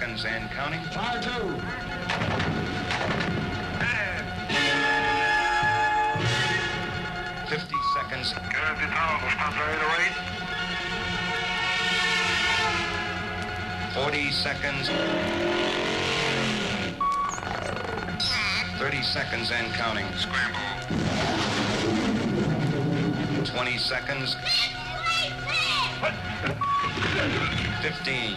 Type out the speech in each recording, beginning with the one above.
seconds and counting. Fire two. 50 seconds. Curve the town, stop right away. 40 seconds. 30 seconds and counting. Scramble. 20 seconds. 15.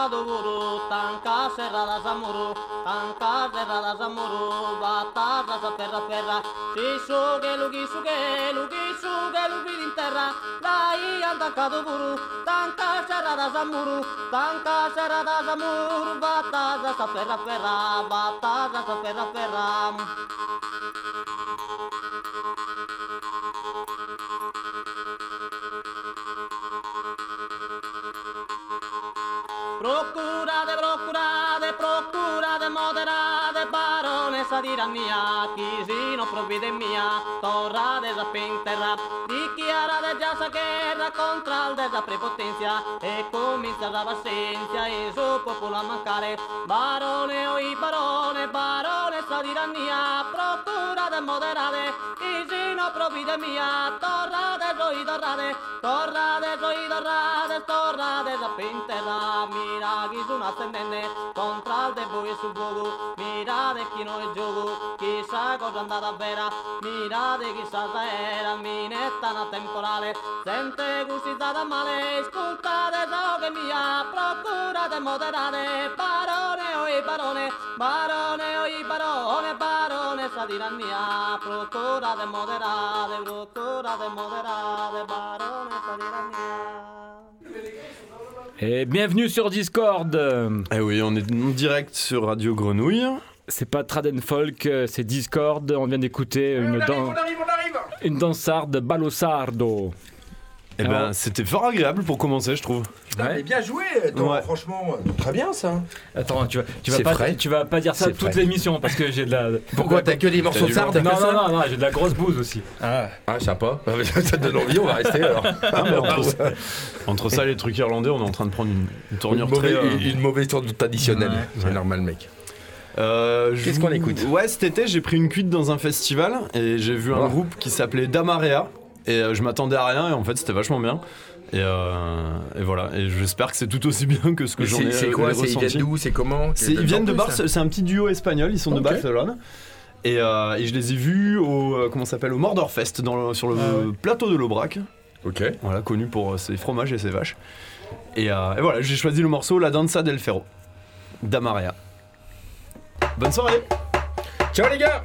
cerca do muro, tanca cerradas a muro, tanca cerradas a muro, batatas a ferra ferra, xixuguelu, guixuguelu, guixuguelu, vida en terra, daí tanca do muro, tanca cerradas a muro, tanca cerradas a muro, batatas a ferra ferra, batatas a ferra ferra. Perra, batasa sapera perra. Procurate, procurate, procurate, moderate, baronessa di mia, chi si non provvide mia, torrate sa pinterra, dichiarate già sa guerra contra il desa prepotenzia, e comincia la vassenzia, e su popolo a mancare, barone o i barone, tiranía, procura desmoderade, y si no provide mía, torra de ruido rade, torra de ruido rade, torra de la pintela, mira aquí es un ascendente, contra el de y su bugu, mirate chi non è gioco, chissà cosa è andata vera, mirate chissà se era minetta una temporale, sente gustata male, ascoltate ciò che mia, procurate moderate, barone o i barone, barone o i barone, barone sa tirannia, procurate moderate, procurate moderate, barone sa tirannia. Et bienvenue sur Discord. Eh oui, on est en direct sur Radio Grenouille. C'est pas Traden Folk, euh, c'est Discord. On vient d'écouter une, dan- une dansarde Balossardo. Eh Alors- ben, c'était fort agréable pour commencer, je trouve. Putain, Ouais. mais bien joué, toi, Ouais. franchement. Très bien ça. Attends, tu vas, tu vas C'est pas, frais. tu vas pas dire ça toute l'émission parce que j'ai de la. Pourquoi t'as que des morceaux de sarde Non, non, non, non, j'ai de la grosse bouse aussi. Ah, sympa. Ça te donne envie, on va rester alors. Ah, mais entre, ça, entre ça et les trucs irlandais, on est en train de prendre une, une Une tournure mauvaise, très. euh, une- une mauvaise tournure traditionnelle. C'est Ouais. normal, mec. Euh, Qu'est-ce qu'on écoute? Ouais, cet été, j'ai pris une cuite dans un festival et j'ai vu un groupe qui s'appelait Damarea. Et euh, je m'attendais à rien et en fait, c'était vachement bien. Et, euh, et voilà, et j'espère que c'est tout aussi bien que ce que j'en C'est ai, c'est quoi? Ils viennent d'où? C'est comment? Ils viennent de Barcelone, c'est un petit duo espagnol, ils sont de. Barcelone. Et, euh, et je les ai vus au, comment s'appelle, au Mordorfest, dans le- sur le plateau de l'Aubrac. Ok. Voilà, connu pour ses fromages et ses vaches. Et, et voilà, j'ai choisi le morceau La Danza del Ferro, d'Amaria. Bonne soirée. Ciao les gars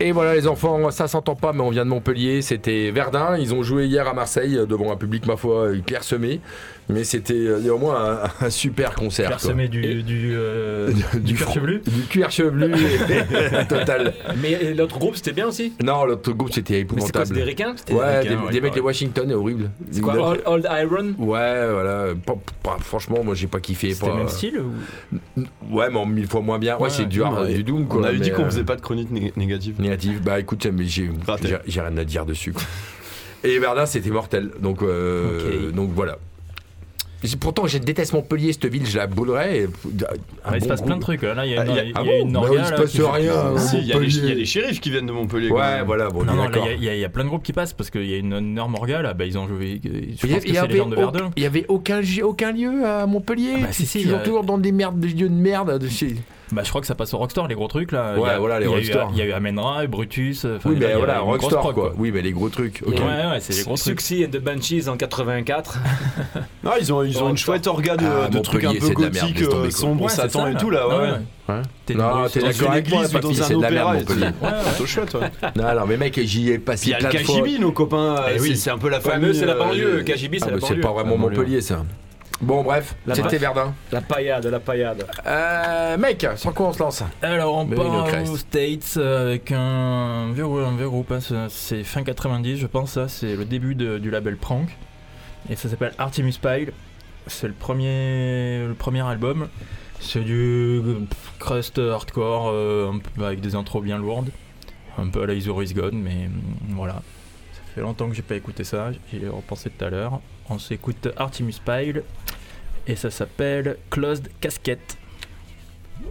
Et voilà les enfants, ça s'entend pas, mais on vient de Montpellier, c'était Verdun. Ils ont joué hier à Marseille euh, devant un public, ma foi, euh, clairsemé. Mais c'était euh, néanmoins un, un super concert. quoi. Clairsemé du, du, euh, Du, du cuir chevelu Du cuir chevelu, total. Mais l'autre groupe, c'était bien aussi? Non, l'autre groupe c'était épouvantable. des ricains? C'était Ouais, ricains, des, ouais, des mecs ouais. de Washington, horrible. C'est quoi, Old, Old Iron? Ouais, voilà. Pas- pas- franchement, moi j'ai pas kiffé. C'était le même style ou... Ouais, mais en mille fois moins bien. Ouais, Ouais, c'est du du doom quoi. On avait dit qu'on euh, faisait pas de chronique né- négative. Bah écoute, mais j'ai Raté. j'ai- j'ai rien à dire dessus. quoi. Et Verdun, c'était mortel. Donc, euh, voilà. Pourtant, je déteste Montpellier, cette ville, je la boulerais. et- Ah, il se passe plein de trucs. Là, il y a Ah, une, il y a- il y ah a bon une Bah, orga, il se passe rien. Ah, si, il y, a les- il y a Montpellier. les shérifs qui viennent de Montpellier. Ouais, voilà, bon, il y a- y, plein de groupes qui passent parce qu'il y a une énorme orga là. Bah, ils ont joué. Je Il y, pense que il y c'est les avait, gens de au- Verdun. il y avait aucun, aucun lieu à Montpellier. Bah, si, si, toujours, euh, toujours dans des merdes, des lieux de merde. De chez... Bah, je crois que ça passe au Rockstore, les gros trucs là. Ouais, Il y a- voilà, les il y a eu- Rockstore. Il y a eu Amenra, Brutus. enfin, Oui, là, il y mais a voilà, Rockstar prog, quoi. Oui, mais les gros trucs. ok. Ouais, ouais, c'est les gros trucs. Suxy and the Banshees en 84. Non, ils ont, ils ont une chouette orga de, Ah, de trucs un peu de gothiques, euh, quoi. sombre, Ouais, c'est Satan ça, et tout là. Ah Ouais. ouais. Ouais. T'es Non, t'es d'accord avec moi, papy, c'est de la merde. Montpellier. plutôt chouette, ouais. Non, non, mais mec, j'y ai passé Puis il y a plein le de fois. KGB, nos copains. Eh c'est- oui. C'est un peu la Fameux, famille. c'est la euh, banlieue. de- KGB, c'est Ah, la bah, c'est banlieue. pas vraiment banlieue. Montpellier ça. Bon, bref, La c'était. Verdun. La paillade, la paillade. Euh, mec, sur quoi on se lance Alors on Mais part aux States avec un vieux, un vieux groupe, hein, c'est- fin 90 je pense, ça c'est le début de- du label Prank et ça s'appelle Artemis Pyle, c'est le premier, le premier album, c'est du crust hardcore euh, avec des intros bien lourdes, un peu à la Is Is Gone mais mm, voilà, fait longtemps que j'ai pas écouté ça, j'y ai repensé tout à l'heure, on s'écoute Artemis Pyle et ça s'appelle Closed Casket.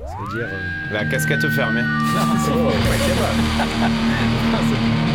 Ça veut dire. euh, La casquette fermée. Closed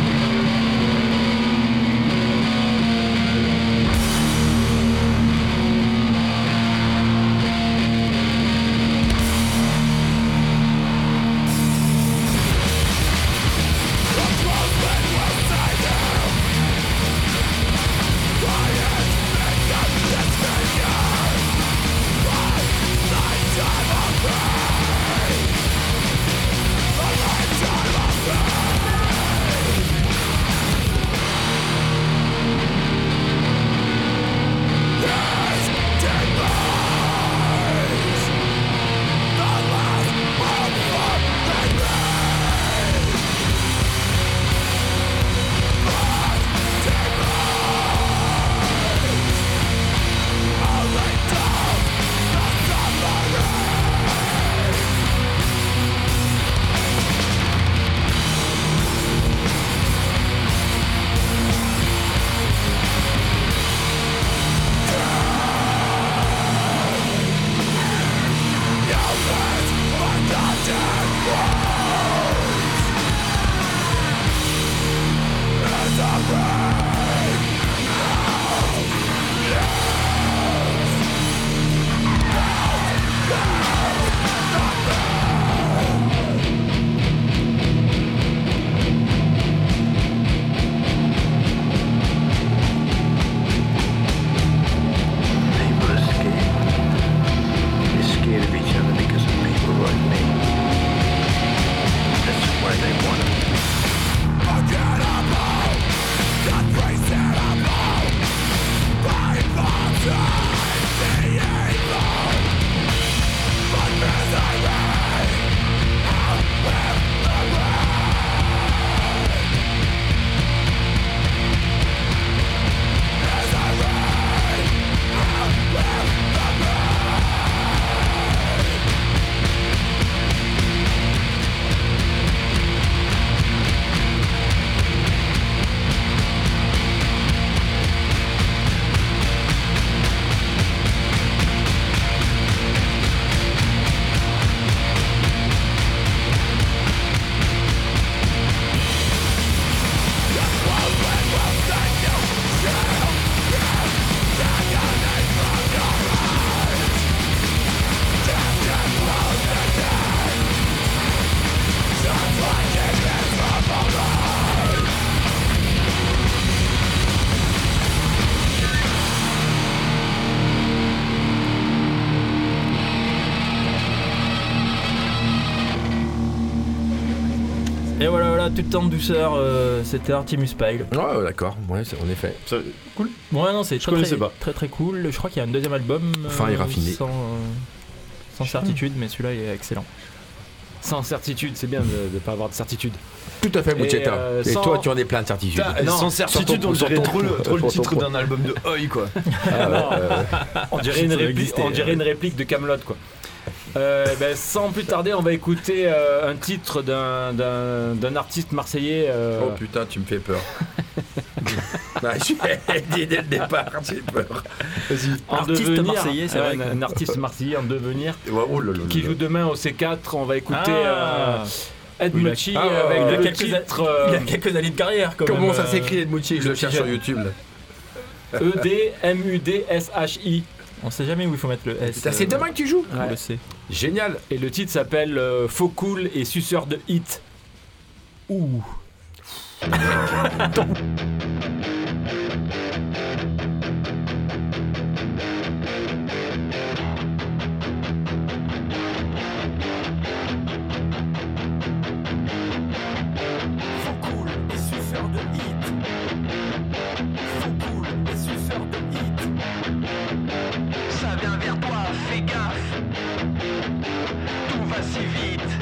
en douceur, euh, c'était Artemis Pyle. Ah, ouais, d'accord, ouais, c'est- en effet. Ça- cool. Ouais, non, c'est très, connaissais très, pas. très très cool. Je crois qu'il y a un deuxième album. euh, Fin et raffiné. Sans, euh, sans certitude, mais celui-là il est excellent. Sans certitude, c'est bien de ne pas avoir de certitude. Tout à fait, Mouchetta. euh, Et, sans- toi, tu en es plein de certitudes. Putain, Non, sans certitude, on dirait trop le, trop le titre d'un album de Oi, quoi. Ah, ouais, euh, On dirait une réplique, on dirait une réplique de Camelot quoi. Euh, ben, sans plus tarder, on va écouter euh, un titre d'un- d'un d'un artiste marseillais. euh, Oh putain, tu me fais peur. Ah, J'ai dit dès le départ, j'ai peur. en Artiste devenir, marseillais, c'est vrai un, que- un artiste marseillais en devenir, Oh là là là qui là. joue demain au C4. On va écouter Ah. euh, Ed Mucci Ah, avec il a le quelques- titre euh, Il a quelques années de carrière quand Comment même, ça s'écrit Edmouchi Je le cherche sur. YouTube. E-D-M-U-D-S-H-I. On sait jamais où il faut mettre le S. C'est euh, demain que tu joues on le sait. Génial. Et le titre s'appelle euh, Faux cool et suceur de hit. Ouh. Tout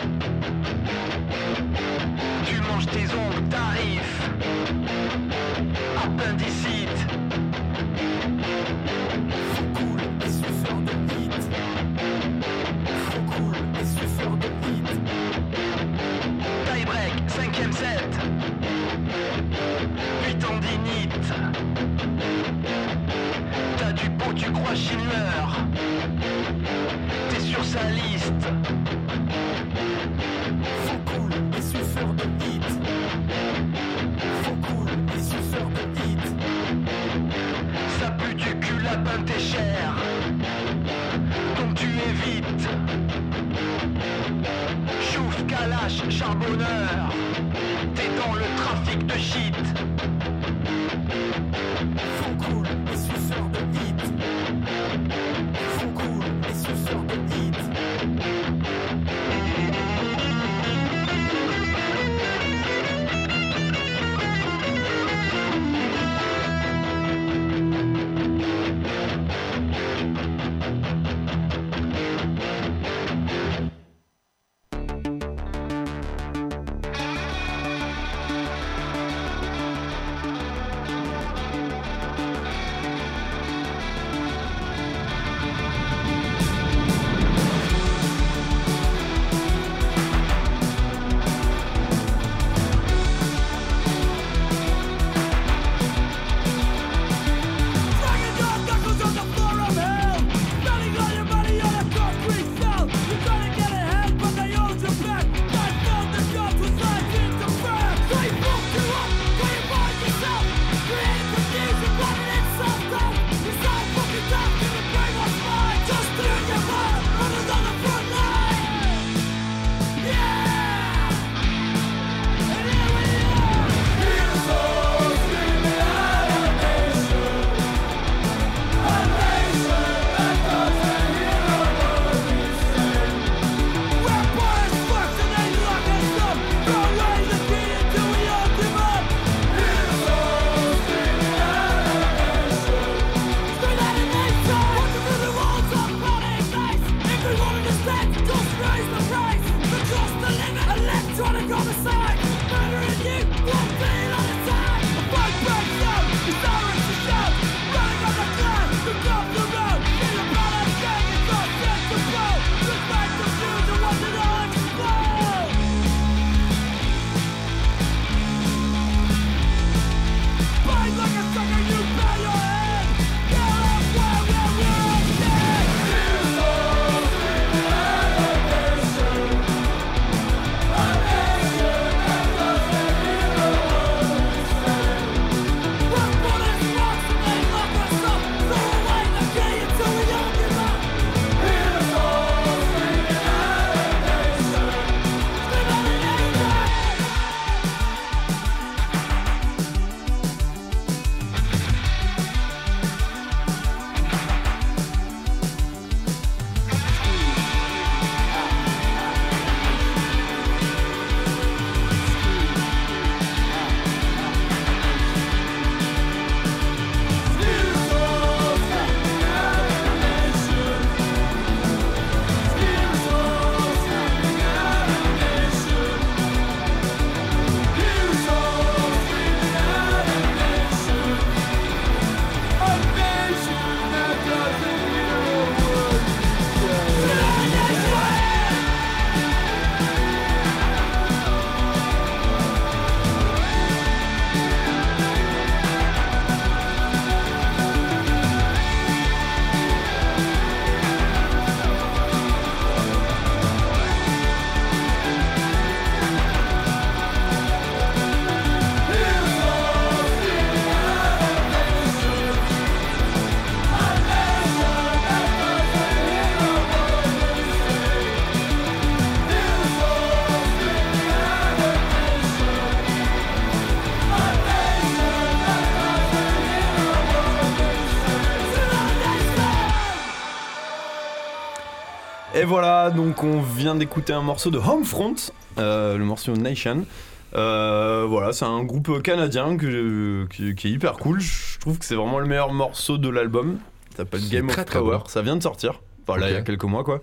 Donc on vient d'écouter un morceau de Homefront, euh, le morceau Nation. Euh, voilà, c'est un groupe canadien que, qui, qui est hyper cool. Je trouve que c'est vraiment le meilleur morceau de l'album. Ça s'appelle C'est Game très, of très Power. bon. Ça vient de sortir. Enfin là, il y a quelques mois quoi.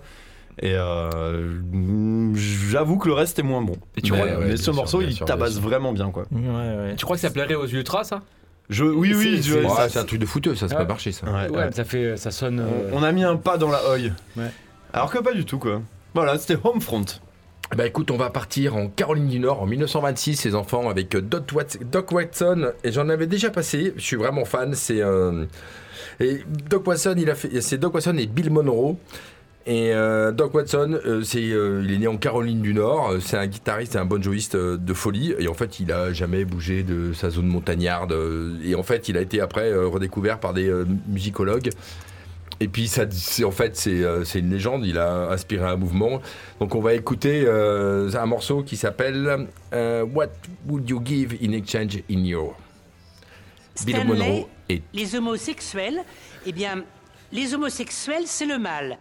Et euh, j'avoue que le reste est moins bon. Et tu mais, crois- ouais, mais bien ce sûr, morceau, il sûr, tabasse sûr. vraiment bien quoi. Ouais, ouais. Tu crois que ça plairait aux ultras, ça? Je, oui, oui, C'est- c'est- Ouais, c'est un truc de fouteux, ça, ça Ouais. peut marcher ça. ouais, ça fait, ça sonne. euh, On, on a mis un pas dans la œil. Alors que pas du tout quoi. Voilà, c'était Homefront. Bah écoute, on va partir en Caroline du Nord en 1926, ces enfants avec euh, Doc, Wat- Doc Watson. Et j'en avais déjà passé, je suis vraiment fan. C'est euh, et Doc Watson, il a fait, c'est Doc Watson et Bill Monroe. Et euh, Doc Watson, euh, c'est, il est né en Caroline du Nord. C'est un guitariste et un banjoiste euh, de folie. Et en fait, il a jamais bougé de sa zone montagnarde. Et en fait, il a été après redécouvert par des musicologues. Et puis, ça, en fait, c'est, euh, c'est une légende. Il a inspiré un mouvement. Donc, on va écouter euh, un morceau qui s'appelle euh, What Would You Give in Exchange in Your Bill Stanley, Monroe et les homosexuels, eh bien, les homosexuels, c'est le mal.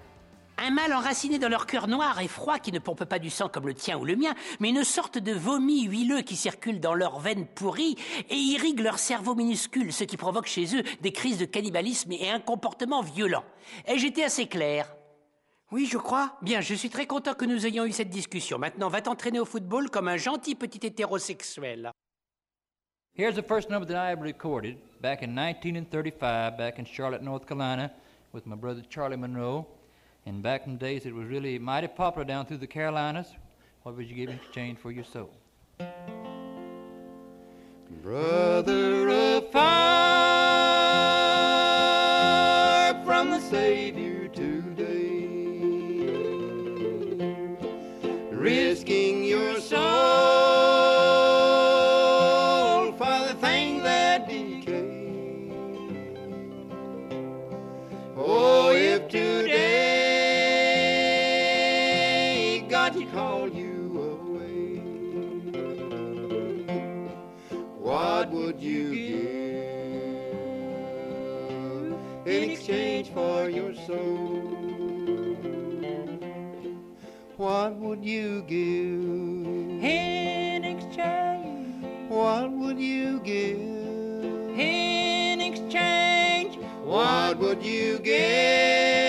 Un mal enraciné dans leur cœur noir et froid qui ne pompe pas du sang comme le tien ou le mien, mais une sorte de vomi huileux qui circule dans leurs veines pourries et irrigue leur cerveau minuscule, ce qui provoque chez eux des crises de cannibalisme et un comportement violent. Ai-je été assez clair? Oui, je crois. Bien, je suis très content que nous ayons eu cette discussion. Maintenant, va t'entraîner au football comme un gentil petit hétérosexuel. Here's the first number that I ever recorded back in 1935, back in Charlotte, North Carolina, with my brother Charlie Monroe. And back in the days, it was really mighty popular down through the Carolinas. What would you give in exchange for your soul? Brother of fire for your soul? What would you give in exchange? What would you give in exchange? What would you give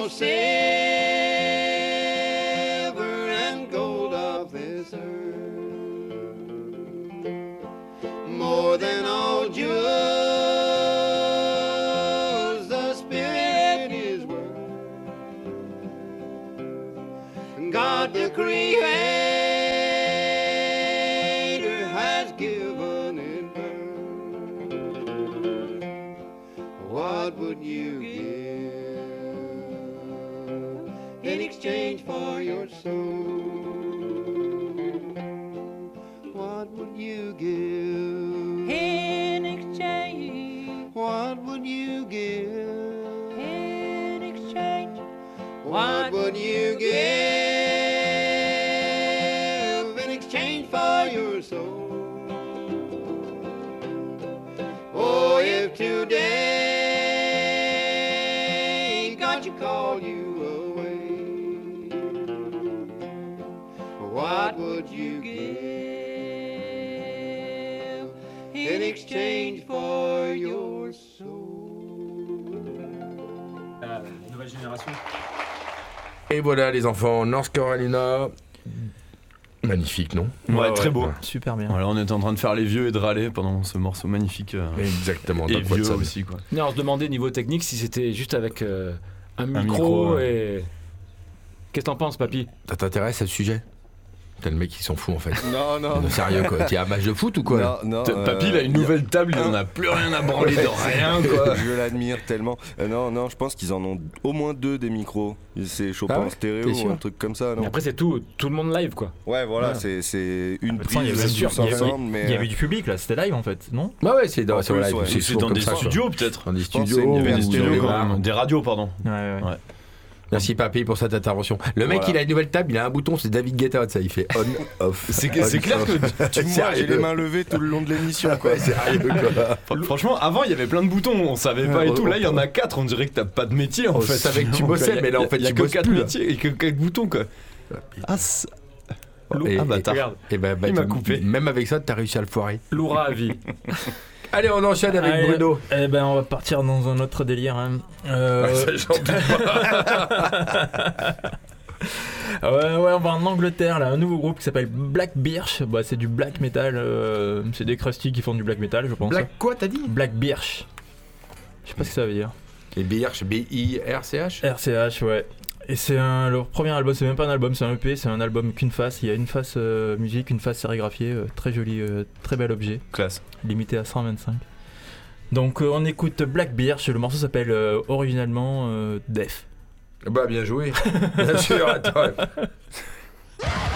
você. Et voilà les enfants, North Carolina. Magnifique, non Ouais, très beau. Super bien. Voilà, on était en train de faire les vieux et de râler pendant ce morceau magnifique. euh, Exactement, Et vieux Watson. aussi, quoi. Non, on se demandait niveau technique si c'était juste avec euh, un micro, micro, ouais. et. Qu'est-ce que t'en penses, papy? Ça t'intéresse à ce sujet? T'as le mec qui s'en fout en fait. Non, non. Non, sérieux quoi. T'es à un match de foot ou quoi Non, Papy, il a une euh, nouvelle table, il en a plus rien à branler de rien, quoi. Je l'admire tellement. Euh, non, non, je pense qu'ils en ont au moins deux des micros. C'est Chopin Ah ouais stéréo ou un truc comme ça, Mais après, c'est tout, tout le monde live, quoi. Ouais, voilà, Ouais. c'est- c'est une il y prise avait- il y avait- mais. Il y avait du public là, c'était live en fait, non Bah ouais, c'est dans, En des studios, peut-être. Dans des studios. c'est une- Il y avait Des des studios, studios, quand même. ouais. Des radios, pardon. Ouais, ouais. Merci Papy pour cette intervention. Le mec, Voilà. il a une nouvelle table, il a un bouton, c'est David Guetta, ça, il fait on, off. C'est clair que tu Moi, j'ai les mains levées tout le long de l'émission, quoi. Quoi. Franchement, avant, il y avait plein de boutons, on savait pas et tout. Là, il y en a quatre, on dirait que t'as pas de métier en On fait. savait que tu bossais, il y a- mais là, en fait, il y a tu que bosses quatre métiers et que quatre boutons, quoi. Ah, Et- ah et- bâtard. Et ben, bah, Il m'a tu- coupé. Même avec ça, t'as réussi à le foirer. Loura à vie. Allez, on enchaîne avec Allez, Bruno. Eh ben, on va partir dans un autre délire. hein. Euh, Ah, ça, j'en doute Ouais, ouais, on va en Angleterre, là, un nouveau groupe qui s'appelle Black Birch. Bah, c'est du black metal. euh, c'est des crusty qui font du black metal, je pense. Black quoi, t'as dit? Black Birch. Je sais pas ce que ça veut dire. Et BRH, B-I-R-C-H RCH, ouais. Et c'est un, leur premier album, c'est même pas un album, c'est un EP, c'est un album qu'une face. Il y a une face euh, musique, une face sérigraphiée, euh, très joli, euh, très bel objet, Classe. limité à 125. Donc on écoute Black Birch, le morceau s'appelle originalement Def. Bah, bien joué. Bien sûr, attends.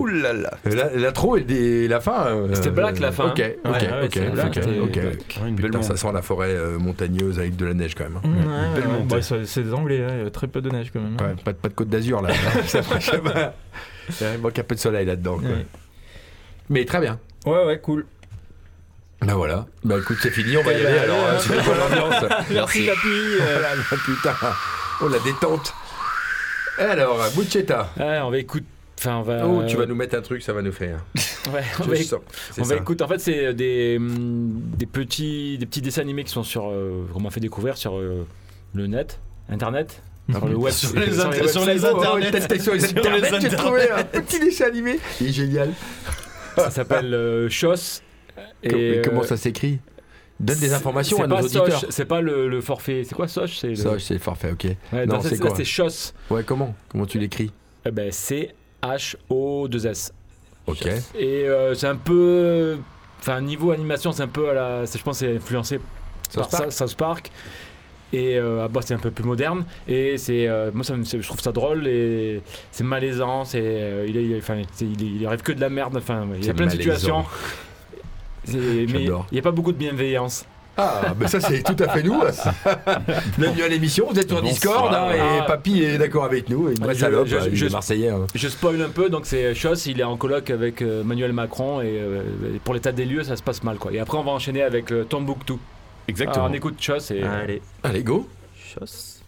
Oh. Ouh là là. La- L'intro et des- la fin. euh, C'était Black, la fin. Ok, Ouais, ok, ouais, ok, Black, ok, c'était ok. Black. Une belle Putain, ça sent la forêt euh, montagneuse avec de la neige quand même. hein. Ouais, Belle ouais, montée. ouais, c'est des Anglais, hein, il y a très peu de neige quand même. hein. Ouais, pas, de- pas de côte d'Azur là. Ça marche pas. Il manque un peu de soleil là-dedans. Ouais. Mais très bien. Ouais, ouais, cool. Bah voilà. Bah écoute, c'est fini, on va y Eh aller ben, alors. hein, hein. C'est quoi l'ambiance Merci, Papy. euh, Voilà, bah, putain. Oh la détente. Alors, Bouchetta. ouais, on va écouter. Enfin, on va. Oh, tu vas nous mettre un truc, ça va nous faire. Ouais, on va. C'est on va écouter. En fait, c'est des, hum, des, petits, des petits dessins animés qui sont sur. euh, qu'on m'a fait découvrir sur euh, le net, internet. Sur le web. Sur les inter- websites. sur les internets. sur les Sur internets, j'ai trouvé un petit dessin animé. Il est génial. Ça s'appelle euh, Chos. Com- mais euh, comment ça s'écrit? Donne des informations c'est à nos pas auditeurs. Soch, C'est pas le, le forfait. C'est quoi Soch? C'est le- c'est forfait, ok. Ouais, non, dans c'est quoi? c'est Chos. Ouais, comment? Comment tu l'écris? Eh ben, c'est H-O-2-S. Ok. Et euh, c'est un peu. Enfin, niveau animation, c'est un peu à la. Je pense que c'est influencé South par Park South Park. Et euh, ah bah, c'est un peu plus moderne. Et c'est. euh, moi, ça je trouve ça drôle et c'est malaisant. C'est, euh, il, est, enfin, il, est- il arrive que de la merde. Enfin, il y a plein de situations. Mais il n'y a pas beaucoup de bienveillance. Ah, mais ça, c'est tout à fait nous. Bienvenue à l'émission. Vous êtes sur. Discord hein, et Ah. Papy est d'accord avec nous. Une vraie Je- salope. je- hein, il je- est Marseillais. hein. Je spoil un peu, donc c'est Chos, il est en colloque avec euh, Manuel Macron et euh, pour l'état des lieux, ça se passe mal quoi. Et après, on va enchaîner avec euh, Tombouctou. Exactement. Alors, on écoute Chos et. Allez. Allez, go.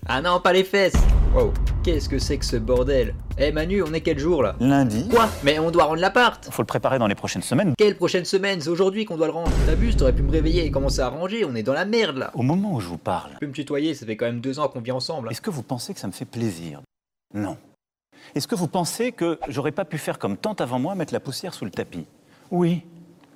Ah non, pas les fesses. Wow, qu'est-ce que c'est que ce bordel Eh Manu, on est quel jour là? Lundi. Quoi? Mais on doit rendre l'appart. Faut le préparer dans les prochaines semaines. Quelle prochaine semaine C'est aujourd'hui qu'on doit le rendre. T'abuses, t'aurais pu me réveiller et commencer à ranger, on est dans la merde là. Au moment où je vous parle, Tu peux me tutoyer, ça fait quand même deux ans qu'on vit ensemble. est-ce que vous pensez que ça me fait plaisir? Non. Est-ce que vous pensez que j'aurais pas pu faire comme tant avant moi, mettre la poussière sous le tapis? Oui,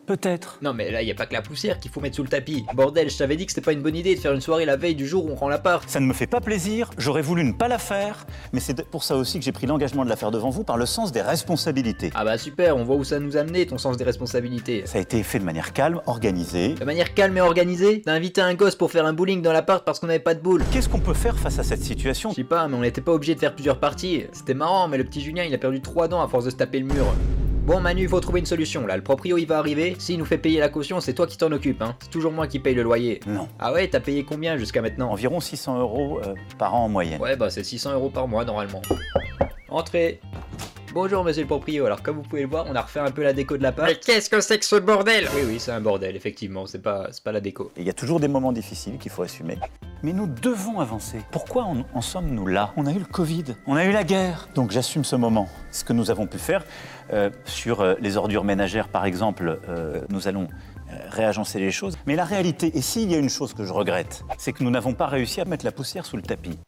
peut-être. Non mais là, y a pas que la poussière qu'il faut mettre sous le tapis. Bordel, je t'avais dit que c'était pas une bonne idée de faire une soirée la veille du jour où on rend l'appart. Ça ne me fait pas plaisir, j'aurais voulu ne pas la faire, mais c'est pour ça aussi que j'ai pris l'engagement de la faire devant vous par le sens des responsabilités. Ah bah super, on voit où ça nous a amené, ton sens des responsabilités. Ça a été fait de manière calme, organisée. De manière calme et organisée, t'as invité un gosse pour faire un bowling dans l'appart parce qu'on avait pas de boule. Qu'est-ce qu'on peut faire face à cette situation? Je sais pas, mais on n'était pas obligé de faire plusieurs parties. C'était marrant, mais le petit Julien il a perdu trois dents à force de se taper le mur. Bon Manu, il faut trouver une solution là. Le proprio il va arriver. S'il nous fait payer la caution, c'est toi qui t'en occupes, hein. C'est toujours moi qui paye le loyer. Non. Ah ouais, t'as payé combien jusqu'à maintenant Environ 600 euros euh, par an en moyenne. Ouais, bah c'est 600 euros par mois normalement. Entrez. Bonjour monsieur le proprio, alors comme vous pouvez le voir, on a refait un peu la déco de l'appart. Mais qu'est-ce que c'est que ce bordel? Oui oui, c'est un bordel, effectivement, c'est pas, c'est pas la déco. Il y a toujours des moments difficiles qu'il faut assumer. Mais nous devons avancer. Pourquoi en, en sommes-nous là? On a eu le Covid, on a eu la guerre. Donc j'assume ce moment. Ce que nous avons pu faire euh, sur euh, les ordures ménagères, par exemple, euh, nous allons euh, réagencer les choses. Mais la réalité, et s'il y a une chose que je regrette, c'est que nous n'avons pas réussi à mettre la poussière sous le tapis.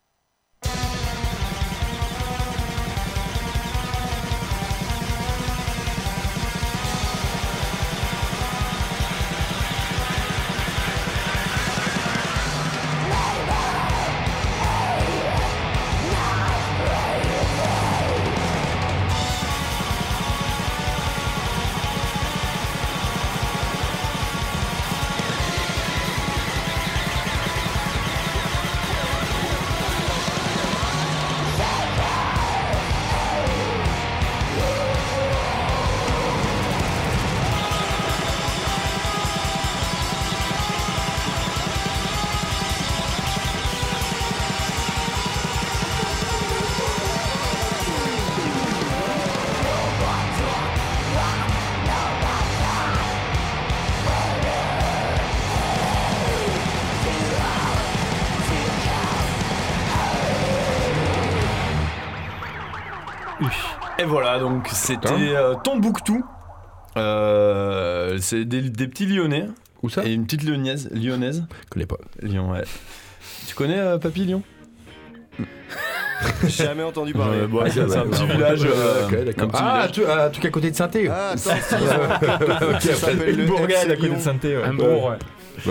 Voilà, donc c'était euh, Tombouctou. Euh, c'est des, des petits lyonnais. Où ça? Et une petite lyonnaise. Lyonnaise. Je connais pas. Lyon, ouais. Tu connais euh, Papy Lyon? Jamais entendu parler. Euh, bon, Ah, c'est ouais, un ouais, petit ouais, village. un petit Ah, village. tu- un truc à côté de Saint-Thé. Ah, attends, ça s'appelle le Bourgade à côté de. Saint-Thé. ouais. Un bourg, ouais.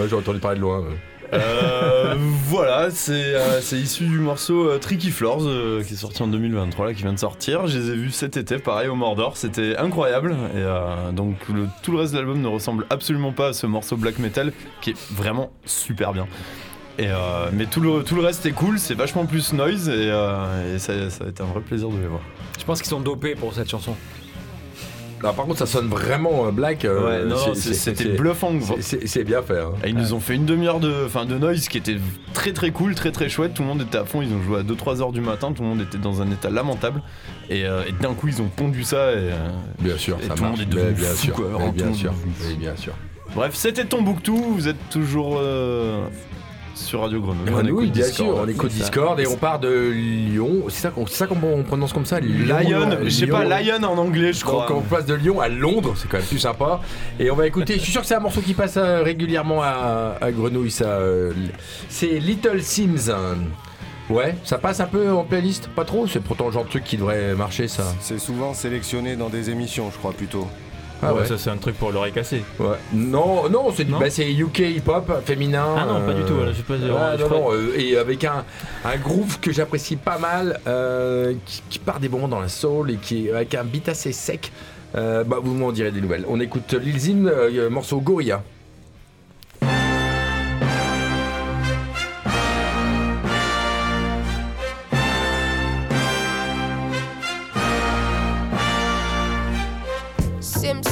Ouais, j'ai entendu parler de loin. Euh, voilà, c'est euh, issu du morceau euh, Tricky Floors euh, qui est sorti en 2023, là, qui vient de sortir. Je les ai vus cet été, pareil au Mordor, c'était incroyable. Et donc le- tout le reste de l'album ne ressemble absolument pas à ce morceau black metal qui est vraiment super bien. Et, mais tout le, tout le reste est cool, c'est vachement plus noise et, ça, va être un vrai plaisir de les voir. Je pense qu'ils sont dopés pour cette chanson. Non, par contre, ça sonne vraiment euh, black. euh, Ouais, non, c'était bluffant. c'est- bien fait. hein. Et ils nous ont fait une demi-heure de, enfin, de noise qui était très très cool, très très chouette. Tout le monde était à fond. Ils ont joué à 2-3 heures du matin. Tout le monde était dans un état lamentable. Et, euh, et d'un coup, ils ont pondu ça. Et, euh, Bien sûr, et ça tout le monde est devenu bien fou, sûr, quoi. bien sûr. Bref, c'était Tombouctou. Vous êtes toujours euh, sur Radio Grenouille. Écoute bien Discord. sûr, on écoute. Discord et on part de Lyon. C'est ça qu'on c'est ça qu'on on prononce comme ça Lyon, Lion, je sais pas, Lyon. Lion en anglais, je crois. Donc on passe de Lyon à Londres, c'est quand même plus sympa. Et on va écouter, je suis sûr que c'est un morceau qui passe euh, régulièrement à, à Grenouille, ça. euh, c'est Little Sims. Ouais, ça passe un peu en playlist? Pas trop C'est pourtant le genre de truc qui devrait marcher, ça. C'est souvent sélectionné dans des émissions, je crois plutôt. Ah ouais. Ça, c'est un truc pour l'oreille cassée. Ouais. Non, non, c'est bah, c'est UK hip-hop féminin. Ah non, pas du tout, voilà, pas- ouais, je non, crois- non, euh, et avec un, un groove que j'apprécie pas mal, euh, qui, qui part des bons dans la soul et qui avec un beat assez sec. Euh, bah, vous m'en direz des nouvelles. On écoute Lil Zin, euh, morceau Gorilla.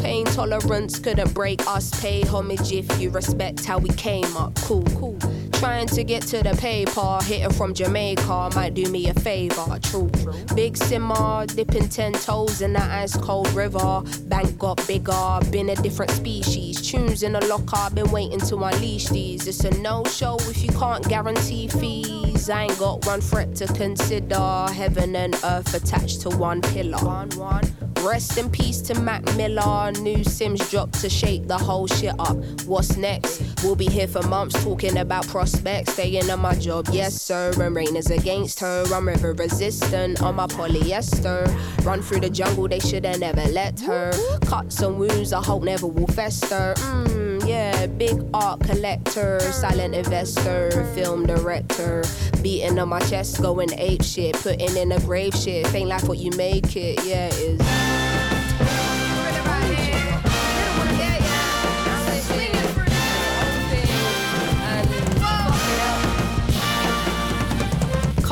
pain tolerance couldn't break us. Pay homage if you respect how we came up. Cool, cool. Trying to get to the paper, hitting from Jamaica might do me a favor. True, big simmer, dipping ten toes in the ice cold river. Bank got bigger, been a different species. Tunes in the locker, been waiting to unleash these. It's a no show if you can't guarantee fees. I ain't got one threat to consider. Heaven and earth attached to one pillar. One, one. Rest in peace to Mac Miller. New Sims dropped to shake the whole shit up. What's next? We'll be here for months talking about prospects. Staying on my job, yes sir. And rain is against her. I'm river resistant on my polyester. Run through the jungle, they shoulda never let her. Cuts and wounds, I hope never will fester. Mmm, yeah, big art collector, silent investor, film director. Beating on my chest, going ape shit, putting in a grave shit. Ain't like what you make it, yeah, it is.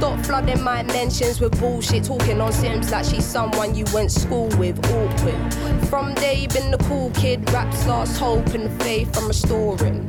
Stop flooding my mentions with bullshit, talking on Sims like she's someone you went school with. Awkward. From day been the cool kid, raps lost hope and faith I'm restoring.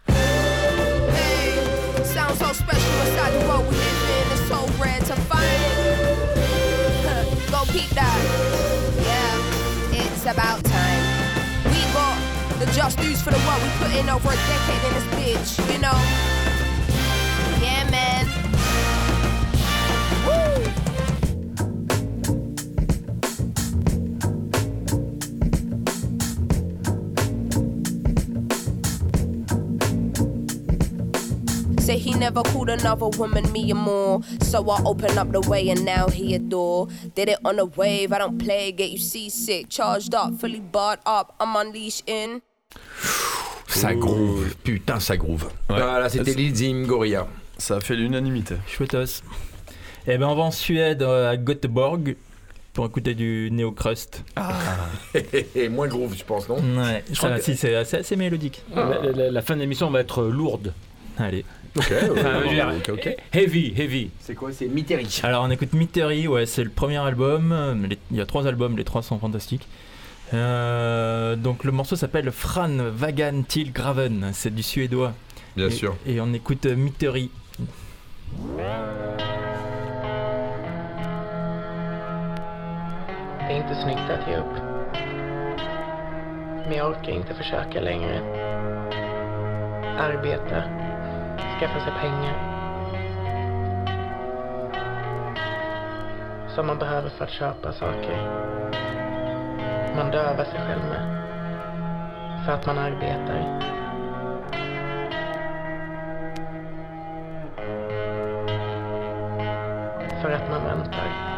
That. Yeah, it's about time. We got the just news for the work we put in over a decade in this bitch, you know? Never called another woman me and more. So I open up the way and now he adore. Did it on a wave, I don't play, get you seasick. Charged up, fully barred up, I'm unleashed in. Ça groove, putain, ça groove. Voilà, c'était Lizim Gorilla. Ça a fait l'unanimité. Chouettos. Et ben on va en Suède, euh, à Göteborg, pour écouter du Neo Crust. Et moins groove, je pense, non? Ouais, Je crois ça, que- si, c'est assez, assez mélodique. La, la- la fin de l'émission va être lourde. Allez. Ok, Enfin, je veux dire, ok, ok. Heavy, heavy. C'est quoi C'est Mitterrand. Alors on écoute Mystery, ouais, c'est le premier album. euh, les- Il y a trois albums, les trois sont fantastiques. Euh, donc le morceau s'appelle Fran Vagan Till Graven, c'est du suédois. Bien Et- sûr. Et on écoute euh, Mystery. Det är inte snyggt att ge upp. Men jag orkar inte försöka längre. Arbeta. Skaffa sig pengar. Som man behöver för att köpa saker. Man dövar sig själv med. För att man arbetar. För att man väntar.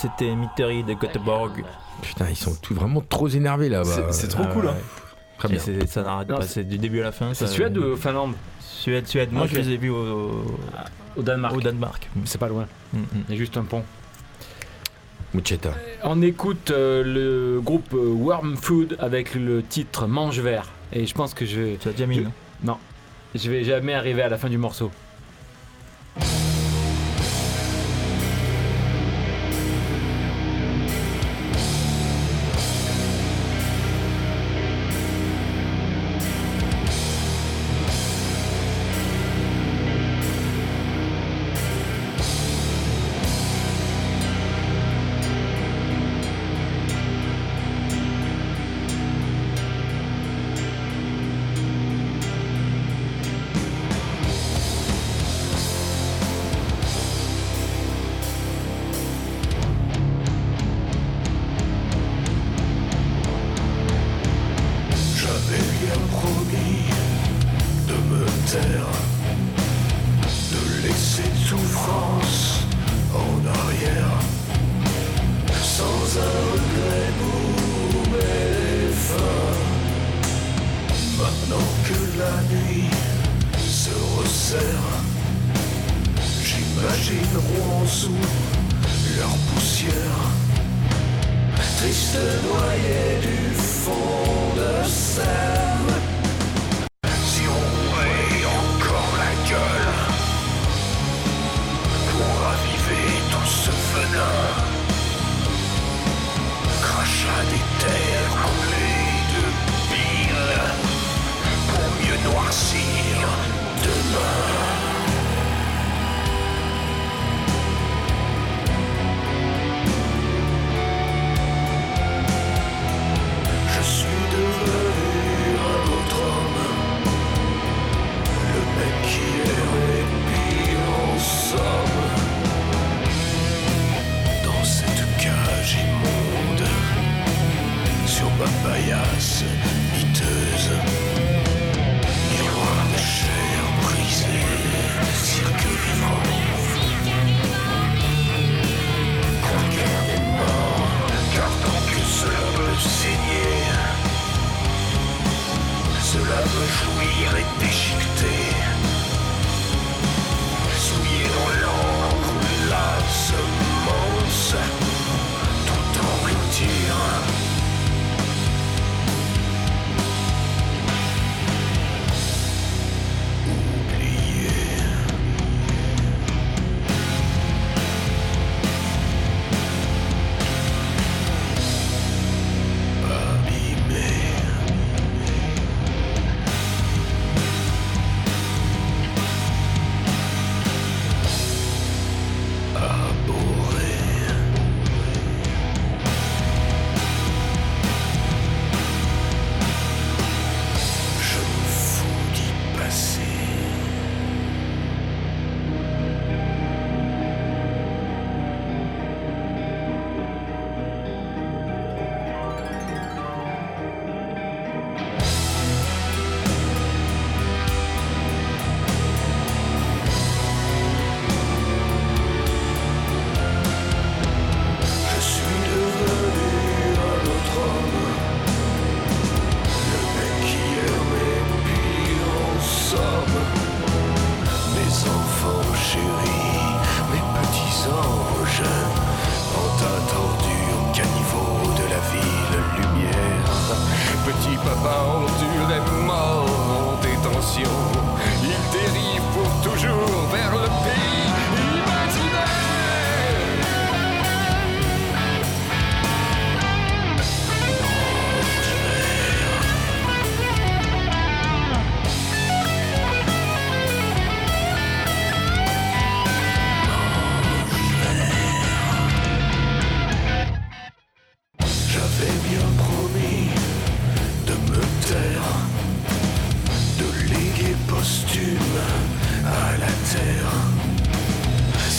C'était Mystery de Göteborg. Putain, ils sont tous vraiment trop énervés là-bas. C'est- trop cool, hein. Très Et bien. c'est- Ça n'arrête Non, pas, c'est- du début à la fin. C'est ça- Suède ou Finlande Suède, Suède. Moi, Ok. je les ai vus au, Au Danemark. au Danemark. C'est pas loin. Mm, mm. Il y a juste un pont. Mucheta. On écoute euh, le groupe euh, Worm Food avec le titre Mange vert. Et je pense que je vais. Tu as déjà mis, je- non? Non. Je vais jamais arriver à la fin du morceau.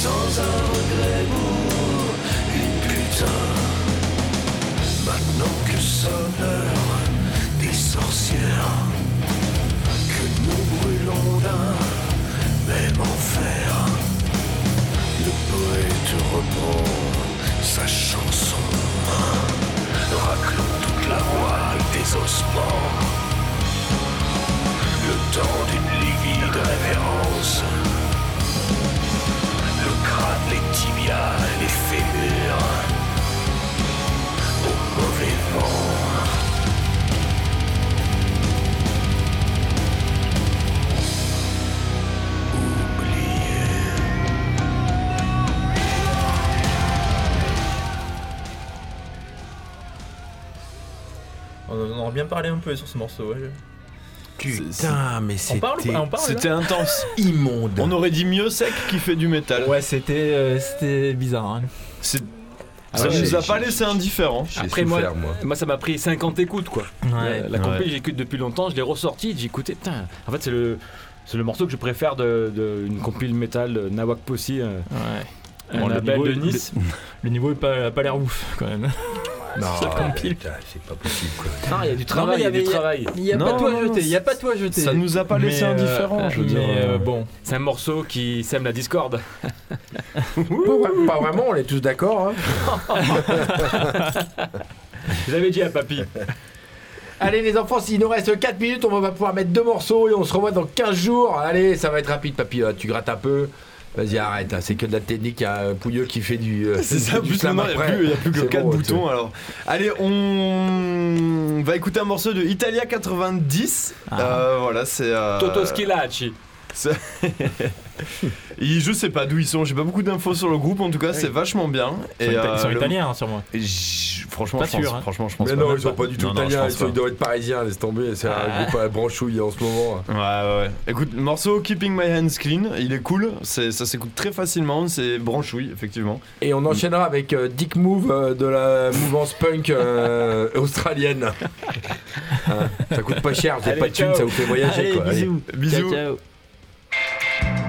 Sans un regret pour une putain. Maintenant que sonne l'heure des sorcières, que nous brûlons d'un même enfer, le poète reprend sa chanson. Raclons toute la voile des ossements Le temps d'une livide révérence On en a bien parlé un peu sur ce morceau. ouais. Putain, mais c'était. intense. Immonde. On aurait dit mieux sec qui fait du métal. Ouais, c'était euh, c'était bizarre. hein. C'est- Ah Ça ouais, nous a pas laissé indifférents. Après, moi, moi. ça m'a pris 50 écoutes, quoi. Ouais. La, la compil, Ouais. j'écoute depuis longtemps, je l'ai ressorti, j'ai écouté. Putain, en fait, c'est le, c'est le morceau que je préfère de, de une compil métal euh, Nawak Possi, euh, Ouais. un Bon, le niveau- de Nice. Le, le niveau est pas, a pas l'air ouf quand même. Putain, c'est pas possible quoi. Non, il y a du travail, il y a du travail. Il n'y a Non, pas tout à non, jeter, il n'y a pas tout à jeter. ça nous a pas laissé Mais, euh, indifférents, je veux mais, dire. euh, bon, C'est un morceau qui sème la discorde. Pas, vra- pas vraiment, on est tous d'accord. hein. Je l'avais dit à papy. Allez les enfants, s'il nous reste 4 minutes, on va pouvoir mettre deux morceaux et on se revoit dans 15 jours. Allez, ça va être rapide, papy. euh, Tu grattes un peu. Vas-y, arrête. hein, C'est que de la technique. Il y a un Pouilleux qui fait du. euh, C'est ça, du plus maintenant, il n'y a, plus- il y a plus que C'est 4 bon, boutons. Alors, allez, on va écouter un morceau de Italia 90. Euh, voilà, c'est. euh, Toto Schilacci. je sais pas d'où ils sont, j'ai pas beaucoup d'infos sur le groupe, en tout cas, c'est vachement bien. ils sont, ita- ils sont le- italiens, hein, sûrement. Et j- Franchement, Pas je pense, sûr, hein. franchement, je pense Mais pas. non, ils sont pas du tout Non, non, je italiens, pense ils, sont- pas. ils doivent être parisiens, laisse tomber. C'est un groupe à branchouille en ce moment. Ouais, ouais, ouais. Écoute, le morceau Keeping My Hands Clean, il est cool, c'est, ça s'écoute très facilement, c'est branchouille, effectivement. Et on enchaînera avec euh, Dick Move euh, de la mouvance punk euh, australienne. Hein, ça coûte pas cher, vous avez Allez, pas de thunes, ciao. ça vous fait voyager. Allez, quoi. Allez. bisous. Bisous. Ciao, ciao.